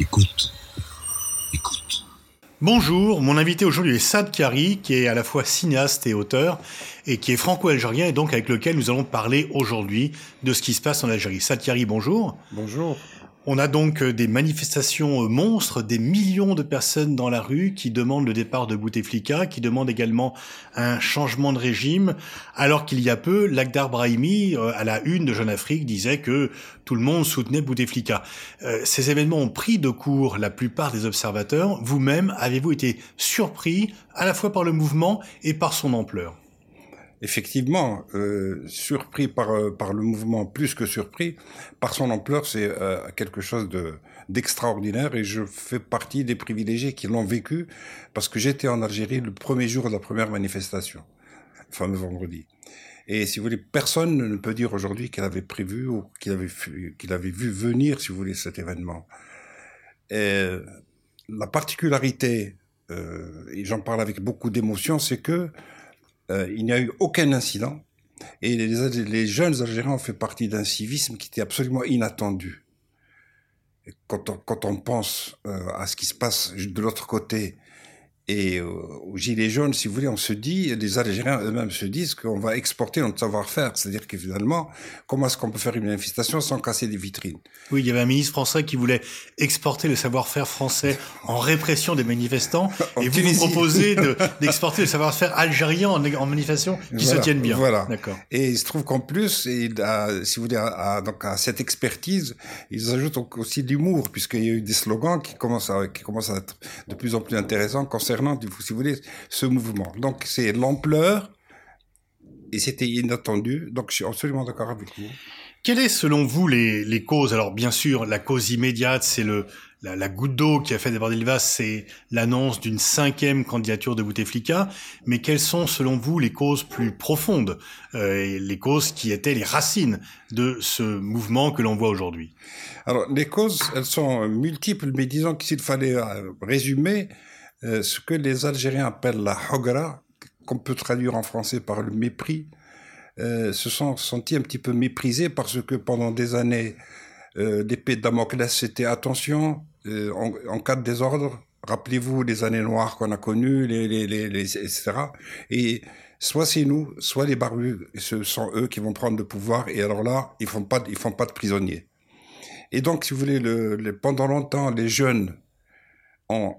Écoute. Écoute. Bonjour, mon invité aujourd'hui est Sad Kari, qui est à la fois cinéaste et auteur, et qui est franco-algérien, et donc avec lequel nous allons parler aujourd'hui de ce qui se passe en Algérie. Sad Kari, bonjour. Bonjour. On a donc euh, des manifestations euh, monstres, des millions de personnes dans la rue qui demandent le départ de Bouteflika, qui demandent également un changement de régime, alors qu'il y a peu, Lakhdar Brahimi, euh, à la une de Jeune Afrique, disait que tout le monde soutenait Bouteflika. Ces événements ont pris de court la plupart des observateurs. Vous-même, avez-vous été surpris à la fois par le mouvement et par son ampleur? Effectivement euh, surpris par euh, par le mouvement plus que surpris par son ampleur c'est euh, quelque chose de d'extraordinaire et je fais partie des privilégiés qui l'ont vécu parce que j'étais en Algérie le premier jour de la première manifestation fameux vendredi. Et si vous voulez personne ne peut dire aujourd'hui qu'il avait prévu ou qu'il avait qu'il avait vu venir si vous voulez cet événement. Et la particularité et j'en parle avec beaucoup d'émotion c'est que euh, il n'y a eu aucun incident. Et les, jeunes Algériens ont fait partie d'un civisme qui était absolument inattendu. Et quand, on, quand on pense euh, à ce qui se passe de l'autre côté et aux Gilets jaunes, si vous voulez, on se dit, les Algériens eux-mêmes se disent qu'on va exporter notre savoir-faire. C'est-à-dire que finalement, comment est-ce qu'on peut faire une manifestation sans casser des vitrines? Oui, il y avait un ministre français qui voulait exporter le savoir-faire français en répression des manifestants. et vous vous proposez d'exporter le savoir-faire algérien en, manifestation qui se tiennent bien. Voilà. D'accord. Et il se trouve qu'en plus, et si vous voulez, à, donc à cette expertise, ils ajoutent aussi de l'humour, puisqu'il y a eu des slogans qui commencent à, qui commencent à être de plus en plus intéressants concernant si vous voulez, ce mouvement. Donc c'est l'ampleur, et c'était inattendu, donc je suis absolument d'accord avec vous. Quelles est selon vous les, les causes? Alors bien sûr, la cause immédiate, c'est le la, la, goutte d'eau qui a fait déborder le vase, c'est l'annonce d'une cinquième candidature de Bouteflika. Mais quelles sont selon vous les causes plus profondes, euh, les causes qui étaient les racines de ce mouvement que l'on voit aujourd'hui? Alors les causes, elles sont multiples, mais disons que s'il fallait euh, résumer, euh, ce que les Algériens appellent la hogra, qu'on peut traduire en français par le mépris, euh, se sont sentis un petit peu méprisés parce que pendant des années, euh, l'épée de Damoclès, c'était attention, euh, en, cas de désordre, rappelez-vous les années noires qu'on a connues, les, les, etc. Et soit c'est nous, soit les barbus, ce sont eux qui vont prendre le pouvoir, et alors là, ils font font pas de prisonniers. Et donc, si vous voulez, le, le, pendant longtemps, les jeunes ont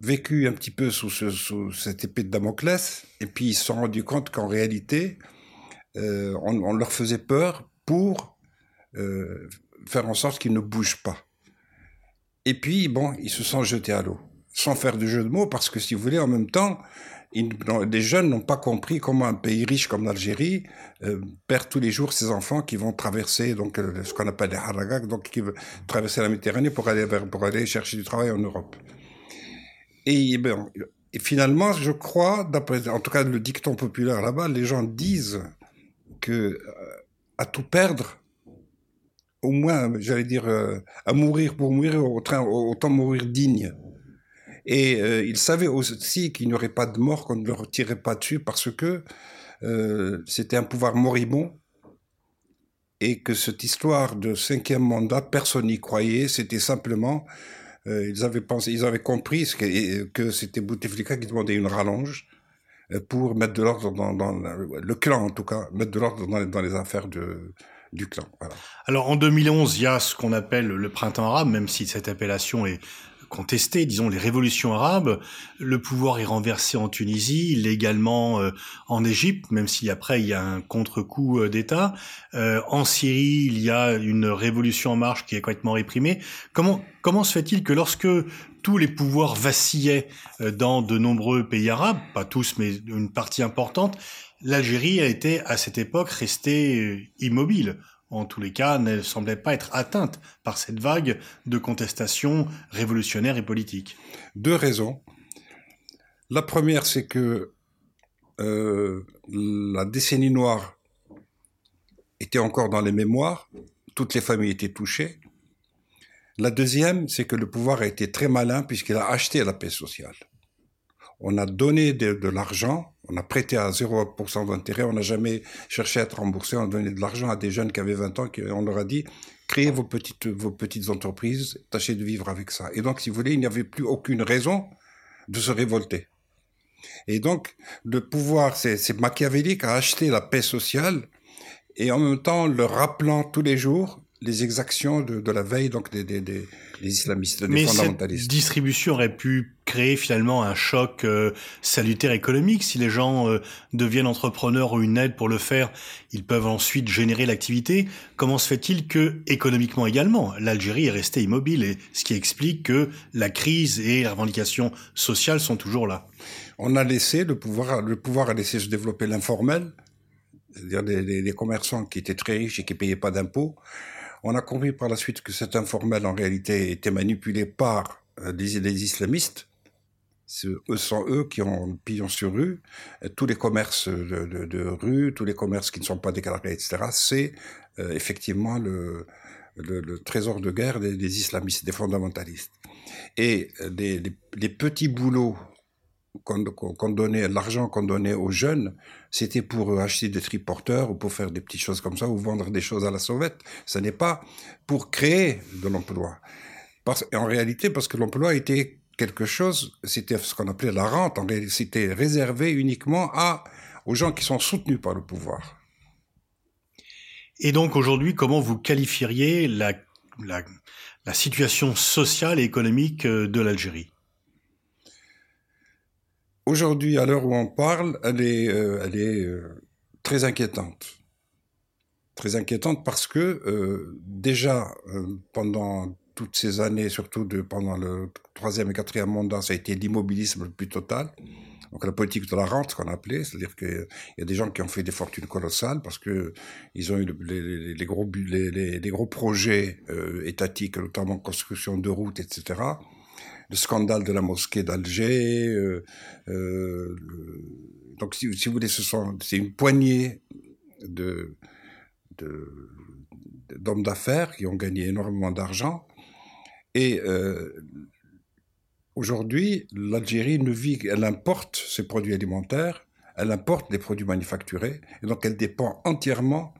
vécu un petit peu sous, ce, sous cette épée de Damoclès, et puis ils se sont rendus compte qu'en réalité, euh, on, leur faisait peur pour euh, faire en sorte qu'ils ne bougent pas. Et puis, bon, ils se sont jetés à l'eau, sans faire de jeu de mots, parce que si vous voulez, en même temps, les jeunes n'ont pas compris comment un pays riche comme l'Algérie euh, perd tous les jours ses enfants qui vont traverser donc ce qu'on appelle les haragak, donc qui veulent traverser la Méditerranée pour aller chercher du travail en Europe. Et, finalement, je crois, en tout cas le dicton populaire là-bas, les gens disent que euh, à tout perdre, au moins, j'allais dire, euh, à mourir pour mourir, autant mourir digne. Et euh, ils savaient aussi qu'il n'y aurait pas de mort, qu'on ne leur tirerait pas dessus parce que c'était un pouvoir moribond et que cette histoire de cinquième mandat, personne n'y croyait, c'était simplement euh, ils avaient pensé, ils avaient compris que, c'était Bouteflika qui demandait une rallonge euh, pour mettre de l'ordre dans, le clan en tout cas, mettre de l'ordre dans, les affaires du clan. Alors en 2011, il y a ce qu'on appelle le printemps arabe, même si cette appellation est contester, disons, les révolutions arabes. Le pouvoir est renversé en Tunisie, légalement euh, en Égypte, même si après il y a un contre-coup euh, d'État. Euh, en Syrie, il y a une révolution en marche qui est complètement réprimée. Comment comment se fait-il que lorsque tous les pouvoirs vacillaient euh, dans de nombreux pays arabes, pas tous, mais une partie importante, l'Algérie a été à cette époque restée immobile? En tous les cas, ne semblait pas être atteinte par cette vague de contestation révolutionnaire et politique. Deux raisons. La première, c'est que euh, la décennie noire était encore dans les mémoires, toutes les familles étaient touchées. La deuxième, c'est que le pouvoir a été très malin puisqu'il a acheté la paix sociale. On a donné de, l'argent on a prêté à 0% d'intérêt, on n'a jamais cherché à être remboursé, on a donné de l'argent à des jeunes qui avaient 20 ans, on leur a dit, créez vos petites, vos petites entreprises, tâchez de vivre avec ça. Et donc, si vous voulez, il n'y avait plus aucune raison de se révolter. Et donc, le pouvoir, c'est machiavélique, a acheté la paix sociale et en même temps le rappelant tous les jours les exactions de, la veille donc des, des, des, islamistes, des Mais fondamentalistes. Cette distribution aurait pu créer finalement un choc euh, salutaire économique. Si les gens euh, deviennent entrepreneurs ou une aide pour le faire, ils peuvent ensuite générer l'activité. Comment se fait-il que économiquement également, l'Algérie est restée immobile et ce qui explique que la crise et la revendication sociale sont toujours là? On a laissé le pouvoir, le pouvoir a laissé se développer l'informel, c'est-à-dire des, commerçants qui étaient très riches et qui payaient pas d'impôts. On a compris par la suite que cet informel, en réalité, était manipulé par euh, les, islamistes. Eux sont eux qui ont pillon sur rue. Tous les commerces de, rue, tous les commerces qui ne sont pas déclarés, etc., c'est euh, effectivement le, trésor de guerre des, islamistes, des fondamentalistes. Et euh, les petits boulots qu'on donnait, l'argent qu'on donnait aux jeunes, c'était pour acheter des triporteurs ou pour faire des petites choses comme ça ou vendre des choses à la sauvette. Ce n'est pas pour créer de l'emploi. En réalité, parce que l'emploi était quelque chose, c'était ce qu'on appelait la rente. C'était réservé uniquement aux gens qui sont soutenus par le pouvoir. Et donc aujourd'hui, comment vous qualifieriez la, la situation sociale et économique euh, de l'Algérie? Aujourd'hui, à l'heure où on parle, elle est, euh, elle est euh, très inquiétante. Très inquiétante parce que euh, déjà, pendant toutes ces années, surtout de, pendant le troisième et quatrième mandat, ça a été l'immobilisme le plus total. Donc la politique de la rente, qu'on appelait, c'est-à-dire qu'il y a des gens qui ont fait des fortunes colossales parce que ils ont eu les, gros, les, les, gros projets étatiques, notamment construction de routes, etc le scandale de la mosquée d'Alger. Euh, euh, donc, si, vous voulez, ce sont, c'est une poignée de, d'hommes d'affaires qui ont gagné énormément d'argent. Et euh, aujourd'hui, l'Algérie ne vit, elle importe ses produits alimentaires, elle importe des produits manufacturés, et donc elle dépend entièrement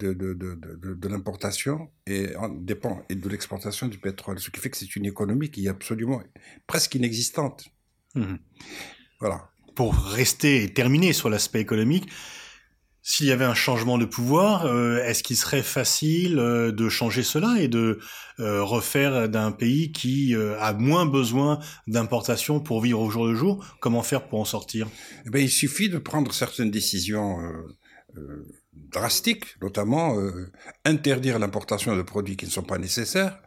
de, de, de, de l'importation et dépend de l'exportation du pétrole. Ce qui fait que c'est une économie qui est absolument presque inexistante. Mmh. Voilà. Pour rester et terminer sur l'aspect économique, s'il y avait un changement de pouvoir, euh, est-ce qu'il serait facile euh, de changer cela et de euh, refaire d'un pays qui a moins besoin d'importation pour vivre au jour le jour? Comment faire pour en sortir? Eh bien, Il suffit de prendre certaines décisions drastiques, notamment euh, interdire l'importation de produits qui ne sont pas nécessaires.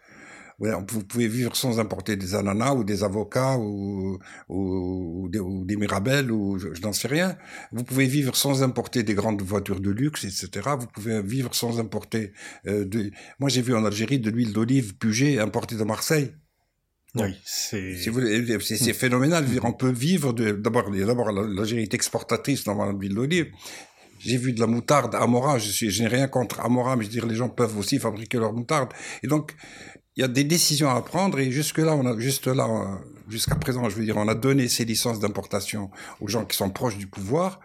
Vous pouvez vivre sans importer des ananas ou des avocats ou, ou, des, ou des, mirabelles ou je, n'en sais rien. Vous pouvez vivre sans importer des grandes voitures de luxe, etc. Vous pouvez vivre sans importer euh, de... Moi, j'ai vu en Algérie de l'huile d'olive Puget importée de Marseille. oui, c'est c'est phénoménal. On peut vivre d'abord d'abord l'Algérie est exportatrice normalement d'huile d'olive, j'ai vu de la moutarde Amora. Je suis, je n'ai rien contre Amora, mais je veux dire, les gens peuvent aussi fabriquer leur moutarde. Et donc, il y a des décisions à prendre et jusque là, on a, juste là, jusqu'à présent, je veux dire, on a donné ces licences d'importation aux gens qui sont proches du pouvoir,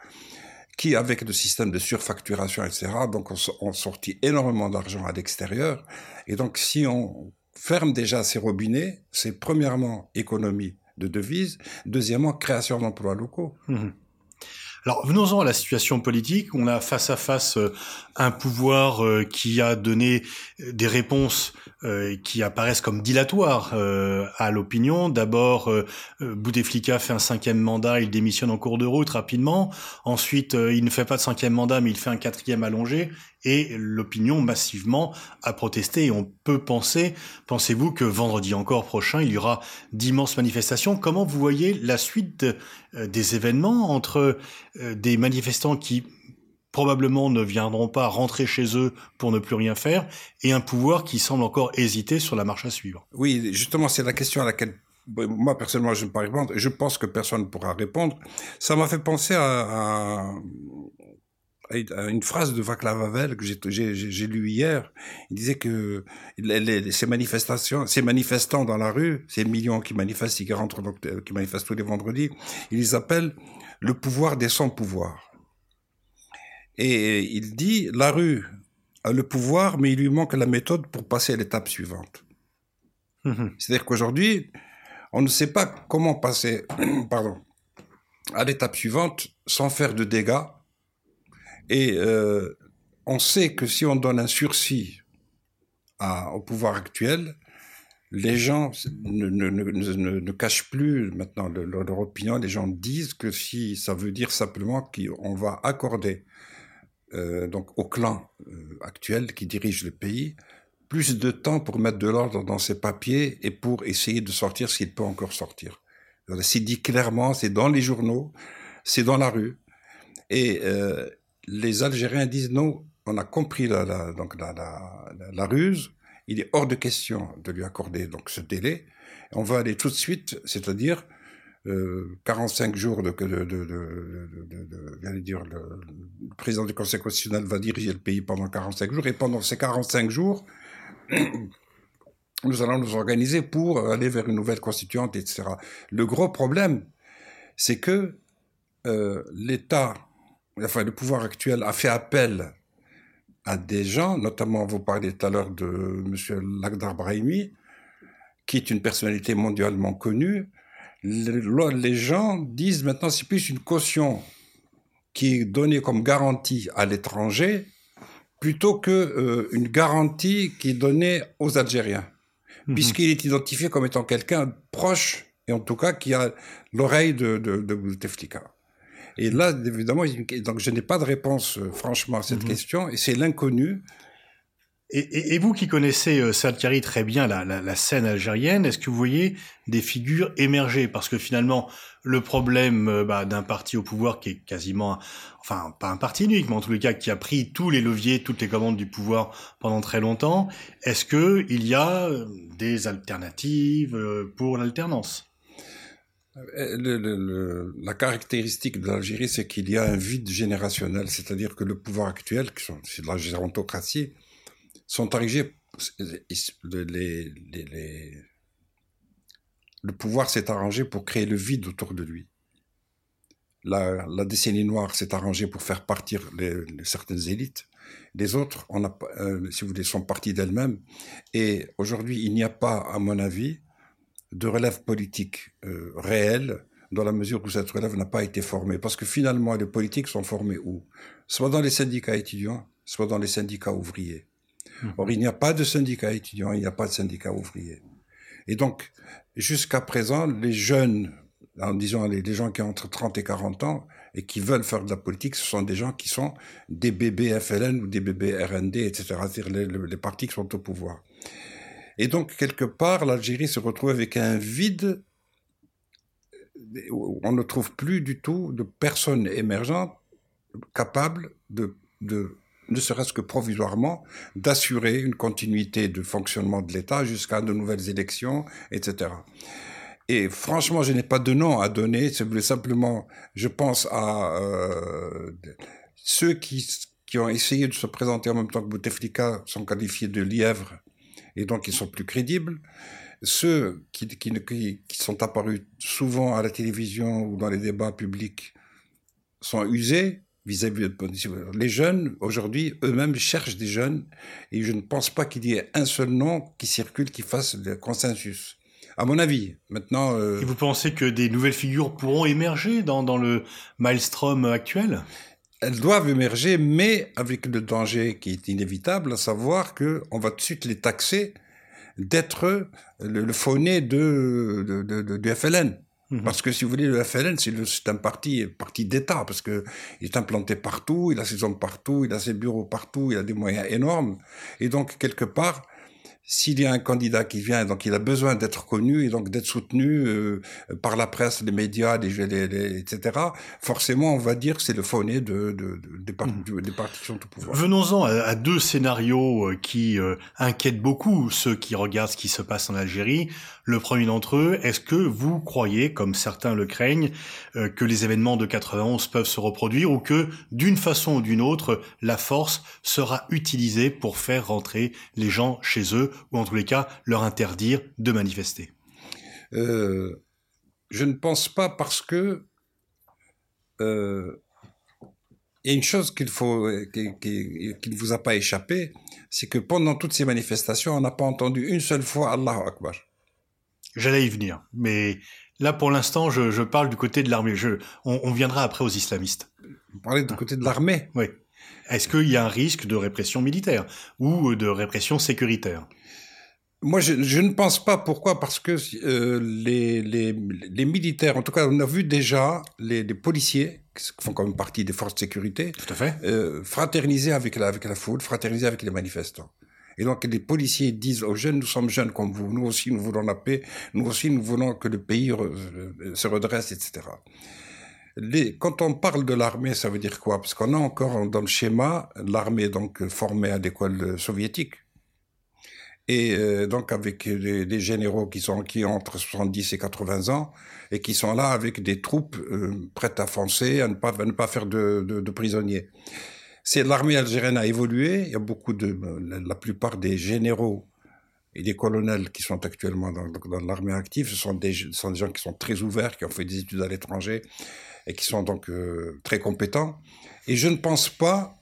qui, avec le système de surfacturation, etc., donc, ont, sorti énormément d'argent à l'extérieur. Et donc, si on ferme déjà ces robinets, c'est premièrement économie de devises, deuxièmement création d'emplois locaux. Mmh. Alors venons-en à la situation politique. On a face à face euh, un pouvoir euh, qui a donné euh, des réponses qui apparaissent comme dilatoires à l'opinion. D'abord, Bouteflika fait un cinquième mandat, il démissionne en cours de route rapidement. Ensuite, il ne fait pas de cinquième mandat, mais il fait un quatrième allongé et l'opinion massivement a protesté et on peut penser, pensez-vous que vendredi encore prochain, il y aura d'immenses manifestations? Comment vous voyez la suite euh, des événements entre euh, des manifestants qui probablement ne viendront pas rentrer chez eux pour ne plus rien faire et un pouvoir qui semble encore hésiter sur la marche à suivre? Oui, justement, c'est la question à laquelle moi personnellement je ne peux pas répondre. Je pense que personne ne pourra répondre. Ça m'a fait penser à, une phrase de Václav Havel que j'ai lu hier. Il disait que ces manifestations, ces manifestants dans la rue, ces millions qui manifestent, qui rentrent, euh, qui manifestent tous les vendredis, ils les appellent le pouvoir des sans-pouvoirs. Et il dit, la rue, a le pouvoir, mais il lui manque la méthode pour passer à l'étape suivante. Mhm. C'est-à-dire qu'aujourd'hui, on ne sait pas comment passer pardon, à l'étape suivante sans faire de dégâts. Et euh, on sait que si on donne un sursis à- au pouvoir actuel, les gens ne, ne, ne, ne- cachent plus maintenant le- leur, leur opinion. Les gens disent que si ça veut dire simplement qu'on va accorder euh, donc au clan euh, actuel qui dirige le pays plus de temps pour mettre de l'ordre dans ses papiers et pour essayer de sortir s'il peut encore sortir. C'est dit clairement, c'est dans les journaux, c'est dans la rue. Et euh, les Algériens disent non, on a compris la, donc la, la, ruse, il est hors de question de lui accorder donc ce délai. On va aller tout de suite, c'est-à-dire euh, 45 jours de, de, de, de, dire, le, le président du Conseil constitutionnel va diriger le pays pendant 45 jours, et pendant ces 45 jours, nous allons nous organiser pour aller vers une nouvelle constituante, etc. Le gros problème, c'est que euh, l'État, enfin le pouvoir actuel, a fait appel à des gens, notamment vous parliez tout à l'heure de M. Lagdar Brahimi, qui est une personnalité mondialement connue. Les, gens disent maintenant c'est plus une caution qui est donnée comme garantie à l'étranger plutôt que euh, une garantie qui est donnée aux Algériens, Mhm. puisqu'il est identifié comme étant quelqu'un proche et en tout cas qui a l'oreille de, de, de Bouteflika. Et là, évidemment, donc je n'ai pas de réponse euh, franchement à cette Mhm. question, et c'est l'inconnu. Et, et- et vous qui connaissez euh, très bien la, la, la scène algérienne, est-ce que vous voyez des figures émerger? Parce que finalement, le problème euh, bah, d'un parti au pouvoir qui est quasiment, enfin pas un parti unique, mais en tous les cas qui a pris tous les leviers, toutes les commandes du pouvoir pendant très longtemps, est-ce que il y a euh, des alternatives euh, pour l'alternance? Le- la caractéristique de l'Algérie, c'est qu'il y a un vide générationnel, c'est-à-dire que le pouvoir actuel, c'est de la gérontocratie, sont arrivés, les- le pouvoir s'est arrangé pour créer le vide autour de lui. La, décennie noire s'est arrangée pour faire partir certaines élites. Les autres, euh, si vous voulez, sont partis d'elles-mêmes. Et aujourd'hui, il n'y a pas, à mon avis, de relève politique euh, réelle dans la mesure où cette relève n'a pas été formée. Parce que finalement, les politiques sont formés où? Soit dans les syndicats étudiants, soit dans les syndicats ouvriers. Mhm. Or, il n'y a pas de syndicats étudiants, il n'y a pas de syndicats ouvriers. Et donc, jusqu'à présent, les jeunes, en disant les, les gens qui ont entre 30 et 40 ans et qui veulent faire de la politique, ce sont des gens qui sont des bébés FLN ou des bébés RND, etc., c'est-à-dire les partis qui sont au pouvoir. Et donc, quelque part, l'Algérie se retrouve avec un vide où on ne trouve plus du tout de personnes émergentes capables de, de ne serait-ce que provisoirement, d'assurer une continuité de fonctionnement de l'État jusqu'à de nouvelles élections, etc. Et franchement, je n'ai pas de nom à donner. C'est simplement, je pense à euh, ceux qui, qui ont essayé de se présenter en même temps que Bouteflika sont qualifiés de lièvres et donc ils sont plus crédibles. Ceux qui, qui, sont apparus souvent à la télévision ou dans les débats publics sont usés vis-à-vis de les jeunes aujourd'hui eux-mêmes cherchent des jeunes et je ne pense pas qu'il y ait un seul nom qui circule qui fasse le consensus. À mon avis maintenant euh, Et vous pensez que des nouvelles figures pourront émerger dans, dans le maelstrom actuel? Elles doivent émerger mais avec le danger qui est inévitable à savoir que on va tout de suite les taxer d'être le, le fauné de, de, de, de, du FLN Mhm. Parce que si vous voulez, le FLN, c'est un parti, parti d'État, parce que il est implanté partout, il a ses hommes partout, il a ses bureaux partout, il a des moyens énormes. Et donc, quelque part, s'il y a un candidat qui vient, donc il a besoin d'être connu et donc d'être soutenu euh, par la presse, les médias, les, les- les- etc., forcément, on va dire que c'est le fauné de, de, de- des, des partis qui sont au pouvoir. Venons-en à, à deux scénarios euh, qui euh, inquiètent beaucoup ceux qui regardent ce qui se passe en Algérie. Le premier d'entre eux, est-ce que vous croyez, comme certains le craignent, euh, que les événements de 91 peuvent se reproduire ou que, d'une façon ou d'une autre, la force sera utilisée pour faire rentrer les gens chez eux ou en tous les cas leur interdire de manifester Euh, je ne pense pas parce que euh, il y a une chose qu'il faut, qui, qui, ne vous a pas échappé, c'est que pendant toutes ces manifestations, on n'a pas entendu une seule fois Allahu Akbar. J'allais y venir, mais là pour l'instant, je, je, parle du côté de l'armée. On, on, viendra après aux islamistes. Vous parlez du côté de l'armée? Oui. Est-ce qu'il y a un risque de répression militaire ou de répression sécuritaire? Moi, je, je, ne pense pas. Pourquoi? Parce que euh, les, les, les, militaires, en tout cas, on a vu déjà les, les, policiers, qui font quand même partie des forces de sécurité, tout à fait, euh, fraterniser avec la, avec la foule, fraterniser avec les manifestants. Et donc, les policiers disent aux jeunes, nous sommes jeunes comme vous, nous aussi, nous voulons la paix, nous aussi, nous voulons que le pays se redresse, etc. Les, quand on parle de l'armée, ça veut dire quoi? Parce qu'on a encore dans le schéma l'armée donc formée à l'école soviétique et euh, donc avec des, généraux qui sont qui ont entre 70 et 80 ans et qui sont là avec des troupes euh, prêtes à foncer, à ne pas, ne pas faire de, prisonniers. C'est l'armée algérienne a évolué. Il y a beaucoup de la plupart des généraux et des colonels qui sont actuellement dans, l'armée active, ce sont, des, gens qui sont très ouverts, qui ont fait des études à l'étranger et qui sont donc euh, très compétents. Et je ne pense pas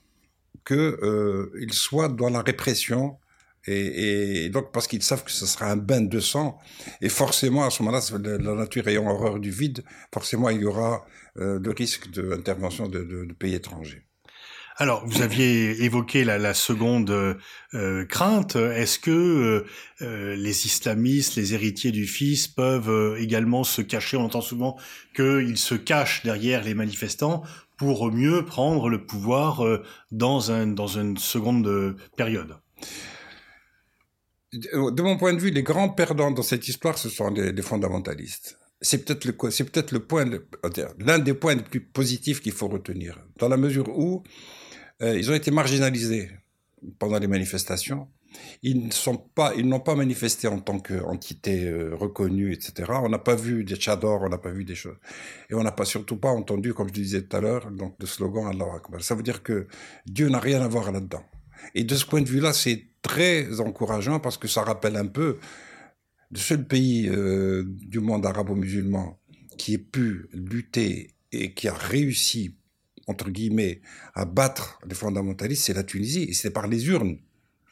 qu'ils soient dans la répression et, donc, parce qu'ils savent que ce sera un bain de sang, et forcément, à ce moment-là, la nature ayant horreur du vide, forcément, il y aura euh, le risque d'intervention de, pays étrangers. Alors, vous aviez évoqué la, seconde euh, crainte. Est-ce que euh, les islamistes, les héritiers du Fils, peuvent également se cacher? On entend souvent qu'ils se cachent derrière les manifestants pour mieux prendre le pouvoir dans, un, dans une seconde période. De mon point de vue, les grands perdants dans cette histoire, ce sont les, fondamentalistes. C'est peut-être le, c'est peut-être le point, l'un des points les plus positifs qu'il faut retenir, dans la mesure où euh, ils ont été marginalisés pendant les manifestations. Ils ne sont pas, ils n'ont pas manifesté en tant qu'entité euh, reconnue, etc. On n'a pas vu des tchadors, on n'a pas vu des choses, et on n'a pas surtout pas entendu, comme je disais tout à l'heure, donc le slogan Allah Akbar. Ça veut dire que Dieu n'a rien à voir là-dedans. Et de ce point de vue-là, c'est très encourageant parce que ça rappelle un peu le seul pays euh, du monde arabo-musulman qui ait pu lutter et qui a réussi, entre guillemets, à battre les fondamentalistes, c'est la Tunisie, et c'est par les urnes.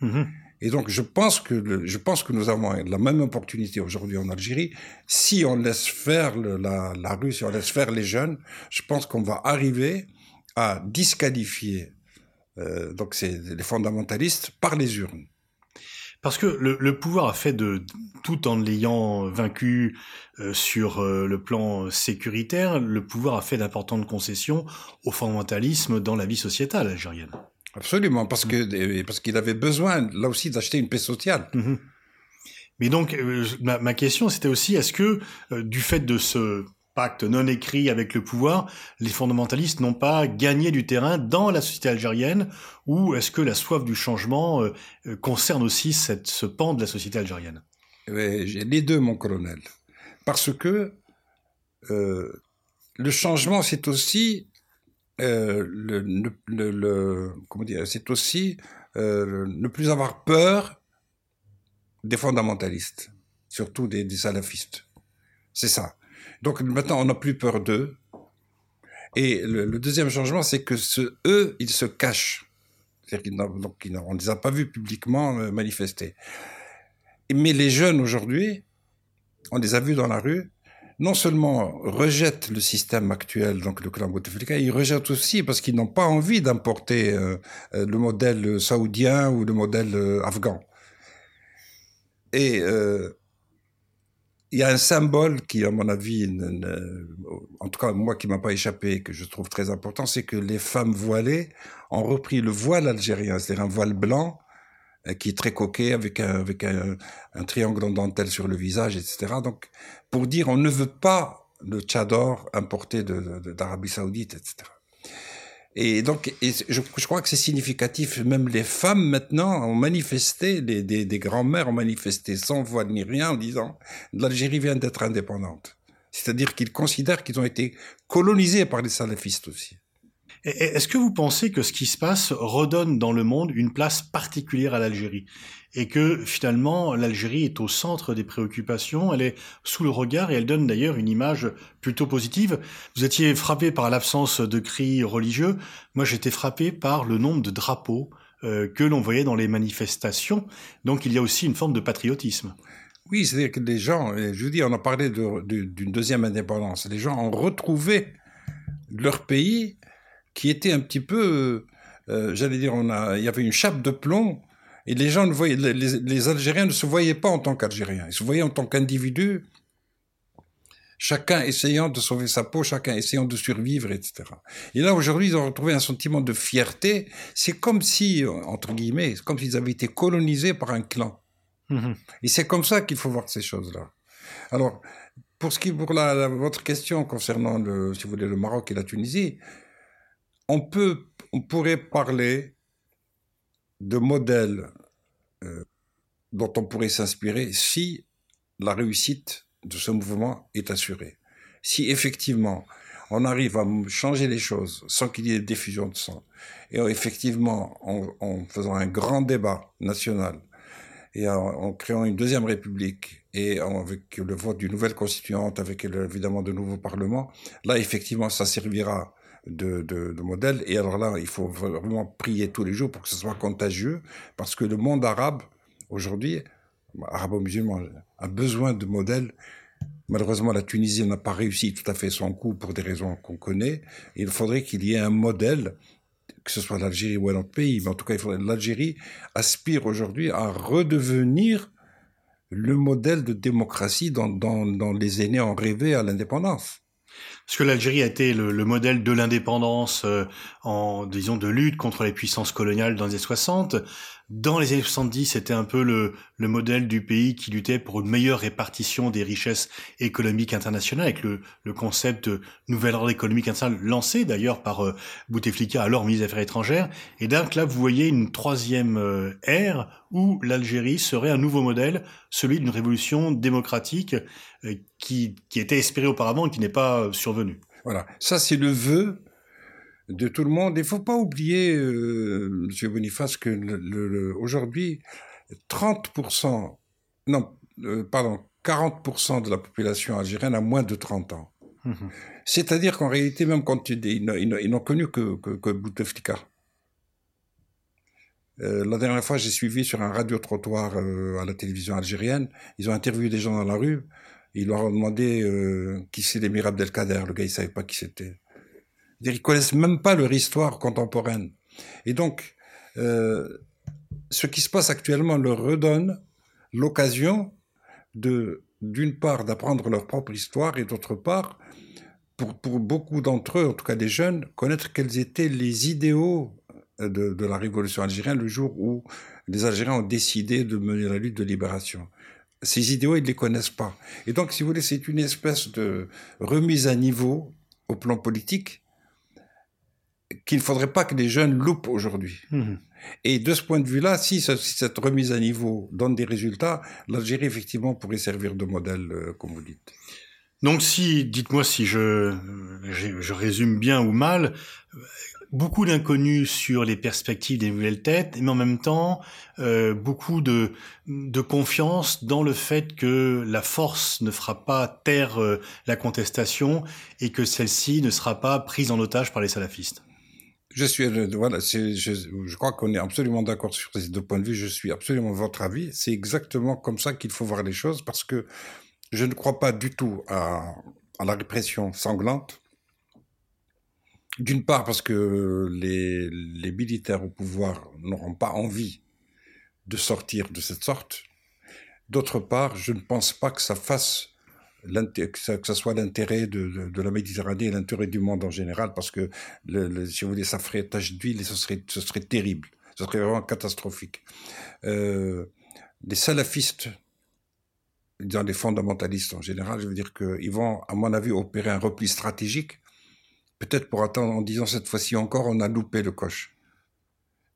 Mmh. Et donc, je pense que le, je pense que nous avons la même opportunité aujourd'hui en Algérie. Si on laisse faire le, la, la rue, si on laisse faire les jeunes, je pense qu'on va arriver à disqualifier euh, donc c'est les fondamentalistes par les urnes. Parce que le, le, pouvoir a fait de tout en l'ayant vaincu euh, sur euh, le plan sécuritaire, le pouvoir a fait d'importantes concessions au fondamentalisme dans la vie sociétale algérienne. Absolument, parce que parce qu'il avait besoin là aussi d'acheter une paix sociale. Mmh. Mais donc euh, ma, ma, question c'était aussi est-ce que du fait de ce pacte non écrit avec le pouvoir, les fondamentalistes n'ont pas gagné du terrain dans la société algérienne ou est-ce que la soif du changement euh, euh concerne aussi cette, ce pan de la société algérienne? Les deux, mon colonel. Parce que euh, le changement, c'est aussi le, comment dire, c'est aussi ne plus avoir peur des fondamentalistes, surtout des salafistes. C'est ça. Donc maintenant, on n'a plus peur d'eux. Et le, deuxième changement, c'est que ce, eux, ils se cachent. donc, on ne les a pas vus publiquement euh, manifester. Mais les jeunes aujourd'hui, on les a vus dans la rue, non seulement rejettent le système actuel, donc le clan Bouteflika, ils rejettent aussi parce qu'ils n'ont pas envie d'importer euh, euh, le modèle saoudien ou le modèle afghan. Et il y a un symbole qui, à mon avis, en tout cas moi qui m'a pas échappé, que je trouve très important, c'est que les femmes voilées ont repris le voile algérien, c'est-à-dire un voile blanc euh, qui est très coquet avec un, triangle en dentelle sur le visage, etc. Donc, pour dire on ne veut pas le tchador importé d'Arabie Saoudite, etc. Et donc, je, je, crois que c'est significatif. Même les femmes maintenant ont manifesté, les, des, des grands-mères ont manifesté sans voix ni rien en disant l'Algérie vient d'être indépendante. C'est-à-dire qu'ils considèrent qu'ils ont été colonisés par les salafistes aussi. Est-ce que vous pensez que ce qui se passe redonne dans le monde une place particulière à l'Algérie? Et que finalement l'Algérie est au centre des préoccupations, elle est sous le regard et elle donne d'ailleurs une image plutôt positive. Vous étiez frappé par l'absence de cris religieux, moi j'étais frappé par le nombre de drapeaux euh, que l'on voyait dans les manifestations, donc il y a aussi une forme de patriotisme. Oui, c'est-à-dire que les gens, je vous dis, on a parlé d'une deuxième indépendance, les gens ont retrouvé leur pays qui était un petit peu, euh, j'allais dire, on a, il y avait une chape de plomb et les gens ne voyaient, les, les Algériens ne se voyaient pas en tant qu'Algériens, ils se voyaient en tant qu'individus, chacun essayant de sauver sa peau, chacun essayant de survivre, etc. Et là, aujourd'hui, ils ont retrouvé un sentiment de fierté. C'est comme si, entre guillemets, comme s'ils avaient été colonisés par un clan. Mmh et c'est comme ça qu'il faut voir ces choses-là. Alors, pour ce qui pour la, votre question concernant le, si vous voulez, le Maroc et la Tunisie, on pourrait parler de modèles euh, dont on pourrait s'inspirer si la réussite de ce mouvement est assurée. Si effectivement on arrive à changer les choses sans qu'il y ait diffusion de sang, et effectivement en, en faisant un grand débat national, et en, créant une deuxième république et avec le vote d'une nouvelle constituante, avec évidemment de nouveaux parlements, là effectivement ça servira de, de, de, modèle. Et alors là, il faut vraiment prier tous les jours pour que ce soit contagieux, parce que le monde arabe, aujourd'hui, arabo-musulman, a besoin de modèles. Malheureusement, la Tunisie n'a pas réussi tout à fait son coup pour des raisons qu'on connaît. Il faudrait qu'il y ait un modèle, que ce soit l'Algérie ou un autre pays, mais en tout cas, l'Algérie aspire aujourd'hui à redevenir le modèle de démocratie dont les aînés ont rêvé à l'indépendance. Parce que l'Algérie a été le, le modèle de l'indépendance euh, en, disons, de lutte contre les puissances coloniales dans les années 60. Dans les années 70, c'était un peu le, le, modèle du pays qui luttait pour une meilleure répartition des richesses économiques internationales, avec le, concept de nouvel ordre économique international lancé d'ailleurs par euh, Bouteflika, alors ministre des Affaires étrangères. Et donc là, vous voyez une troisième euh, ère où l'Algérie serait un nouveau modèle, celui d'une révolution démocratique euh, qui, était espérée auparavant et qui n'est pas survenue. Voilà, ça c'est le vœu de tout le monde. Il ne faut pas oublier, euh, Monsieur Boniface, que le, le, aujourd'hui, 30%, non, euh, pardon, 40% de la population algérienne a moins de 30 ans. Mmh. C'est-à-dire qu'en réalité, même quand ils, ils, ils n'ont connu que, que, que Bouteflika. Euh, la dernière fois, j'ai suivi sur un radio-trottoir euh, à la télévision algérienne. Ils ont interviewé des gens dans la rue. Ils leur ont demandé euh, qui c'est l'émir Abdelkader. Le gars, il savait pas qui c'était. Ils connaissent même pas leur histoire contemporaine. Et donc, euh, ce qui se passe actuellement leur redonne l'occasion de, d'une part, d'apprendre leur propre histoire et d'autre part, pour, beaucoup d'entre eux, en tout cas des jeunes, connaître quels étaient les idéaux de, de, la révolution algérienne le jour où les Algériens ont décidé de mener la lutte de libération. Ces idéaux, ils ne les connaissent pas. Et donc, si vous voulez, c'est une espèce de remise à niveau au plan politique qu'il ne faudrait pas que les jeunes loupent aujourd'hui. Mmh. Et de ce point de vue-là, si, si, cette remise à niveau donne des résultats, l'Algérie, effectivement, pourrait servir de modèle, euh, comme vous dites. Donc si, dites-moi si je, je, je, résume bien ou mal, beaucoup d'inconnus sur les perspectives des nouvelles têtes, mais en même temps euh, beaucoup de, de confiance dans le fait que la force ne fera pas taire euh, la contestation et que celle-ci ne sera pas prise en otage par les salafistes. Je suis voilà, je, crois qu'on est absolument d'accord sur ces deux points de vue. Je suis absolument votre avis. C'est exactement comme ça qu'il faut voir les choses parce que je ne crois pas du tout à, la répression sanglante d'une part parce que les militaires au pouvoir n'auront pas envie de sortir de cette sorte. D'autre part, je ne pense pas que ça fasse que ça soit l'intérêt de, de, de, la Méditerranée et l'intérêt du monde en général, parce que le, le, si vous voulez, ça ferait tache d'huile et ce serait, ce serait terrible, ce serait vraiment catastrophique. Euh, les salafistes, dans les fondamentalistes en général, je veux dire qu'ils vont, à mon avis, opérer un repli stratégique peut-être pour attendre en disant cette fois-ci encore, on a loupé le coche.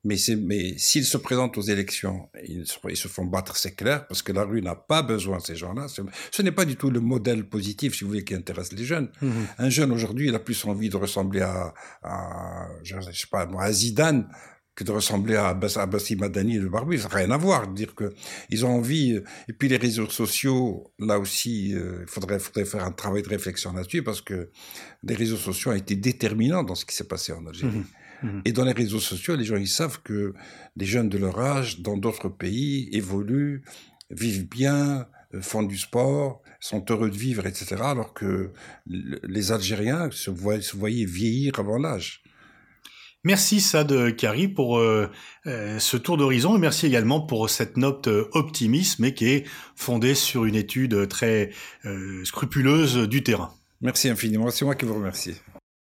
Mais, mais s'ils se présentent aux élections, ils se, ils se font battre, c'est clair, parce que la rue n'a pas besoin de ces gens-là. Ce n'est pas du tout le modèle positif, si vous voulez, qui intéresse les jeunes. Mmh. Un jeune aujourd'hui, il a plus envie de ressembler à, à je sais pas, à Zidane que de ressembler à, Bassi Madani et le Barbu. Ça n'a rien à voir. Dire que ils ont envie. Euh, et puis les réseaux sociaux, là aussi, euh, il faudrait, faudrait faire un travail de réflexion là-dessus parce que les réseaux sociaux ont été déterminants dans ce qui s'est passé en Algérie. Mmh Mmh. Et dans les réseaux sociaux, les gens ils savent que les jeunes de leur âge, dans d'autres pays, évoluent, vivent bien, euh, font du sport, sont heureux de vivre, etc. Alors que les Algériens se, voyaient, vieillir avant l'âge. Merci Sad Kari pour euh, euh, ce tour d'horizon et merci également pour cette note optimiste mais qui est fondée sur une étude très scrupuleuse du terrain. Merci infiniment, c'est moi qui vous remercie.